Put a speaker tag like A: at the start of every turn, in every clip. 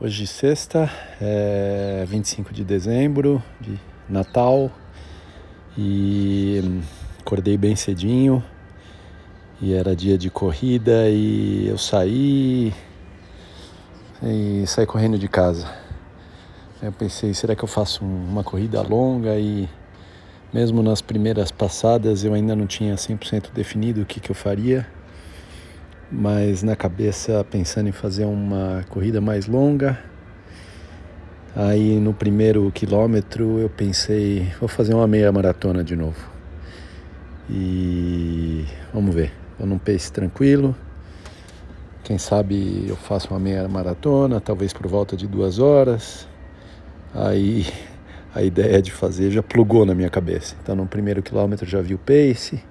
A: Hoje sexta, é 25 de dezembro, de Natal, e acordei bem cedinho e era dia de corrida e eu saí e saí correndo de casa. Eu pensei, será que eu faço uma corrida longa e mesmo nas primeiras passadas eu ainda não tinha 100% definido o que, que eu faria mas na cabeça pensando em fazer uma corrida mais longa. Aí no primeiro quilômetro eu pensei, vou fazer uma meia maratona de novo. E vamos ver, vou num pace tranquilo. Quem sabe eu faço uma meia maratona, talvez por volta de duas horas. Aí a ideia de fazer já plugou na minha cabeça. Então no primeiro quilômetro já vi o pace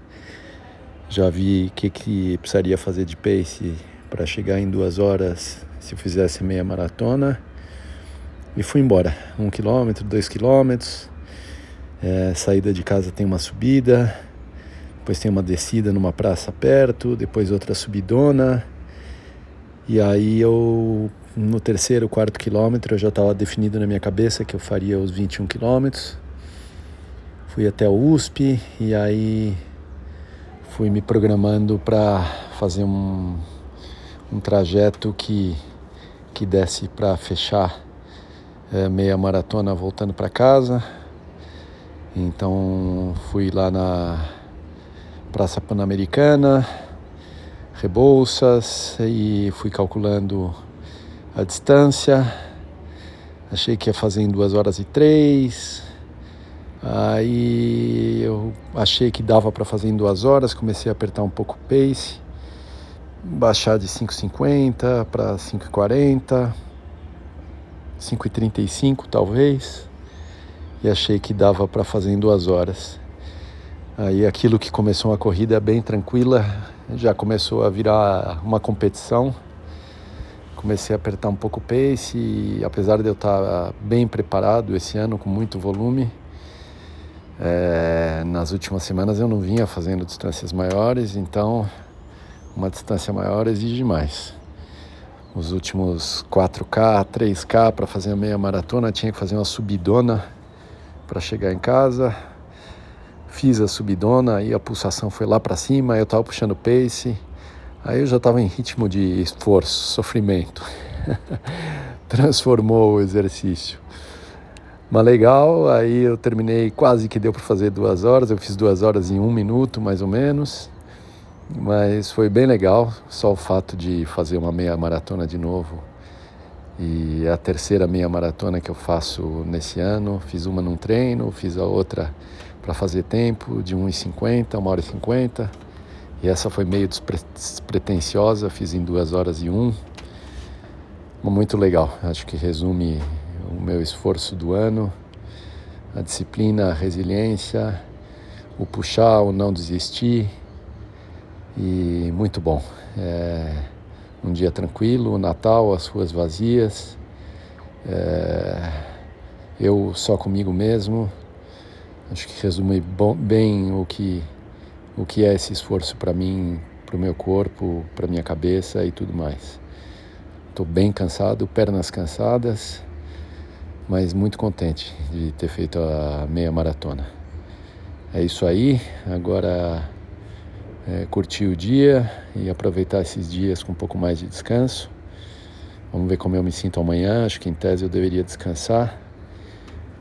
A: já vi o que, que precisaria fazer de pace para chegar em duas horas se eu fizesse meia maratona. E fui embora. Um quilômetro, dois quilômetros. É, saída de casa tem uma subida, depois tem uma descida numa praça perto, depois outra subidona. E aí eu, no terceiro, quarto quilômetro, eu já estava definido na minha cabeça que eu faria os 21 quilômetros. Fui até o USP e aí fui me programando para fazer um, um trajeto que, que desse para fechar é, meia maratona voltando para casa. Então fui lá na Praça Pan-Americana, Rebouças e fui calculando a distância. Achei que ia fazer em duas horas e três. Aí eu achei que dava para fazer em duas horas, comecei a apertar um pouco o pace, baixar de 5,50 para 5,40, 5,35 talvez, e achei que dava para fazer em duas horas. Aí aquilo que começou uma corrida bem tranquila já começou a virar uma competição. Comecei a apertar um pouco o pace e apesar de eu estar bem preparado esse ano com muito volume, é, nas últimas semanas eu não vinha fazendo distâncias maiores, então uma distância maior exige mais. Os últimos 4K, 3K para fazer a meia maratona tinha que fazer uma subidona para chegar em casa. Fiz a subidona e a pulsação foi lá para cima, eu estava puxando pace. Aí eu já estava em ritmo de esforço, sofrimento. Transformou o exercício. Mas legal, aí eu terminei, quase que deu para fazer duas horas, eu fiz duas horas em um minuto, mais ou menos. Mas foi bem legal, só o fato de fazer uma meia maratona de novo. E a terceira meia maratona que eu faço nesse ano. Fiz uma num treino, fiz a outra para fazer tempo de 1h50, 1 hora e 50. E essa foi meio despretensiosa, fiz em 2 horas e 1. Muito legal, acho que resume meu esforço do ano, a disciplina, a resiliência, o puxar, o não desistir e muito bom. É um dia tranquilo, o Natal, as ruas vazias, é, eu só comigo mesmo. Acho que resume bom, bem o que, o que é esse esforço para mim, para o meu corpo, para minha cabeça e tudo mais. Estou bem cansado, pernas cansadas, mas muito contente de ter feito a meia maratona. É isso aí, agora é, curtir o dia e aproveitar esses dias com um pouco mais de descanso. Vamos ver como eu me sinto amanhã, acho que em tese eu deveria descansar,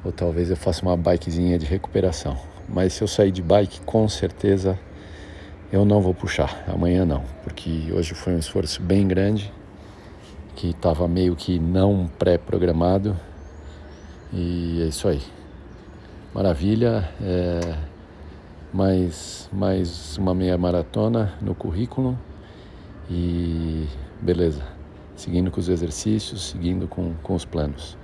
A: ou talvez eu faça uma bikezinha de recuperação. Mas se eu sair de bike, com certeza eu não vou puxar, amanhã não, porque hoje foi um esforço bem grande, que estava meio que não pré-programado e é isso aí. Maravilha. É mais, mais uma meia maratona no currículo. E beleza. Seguindo com os exercícios, seguindo com, com os planos.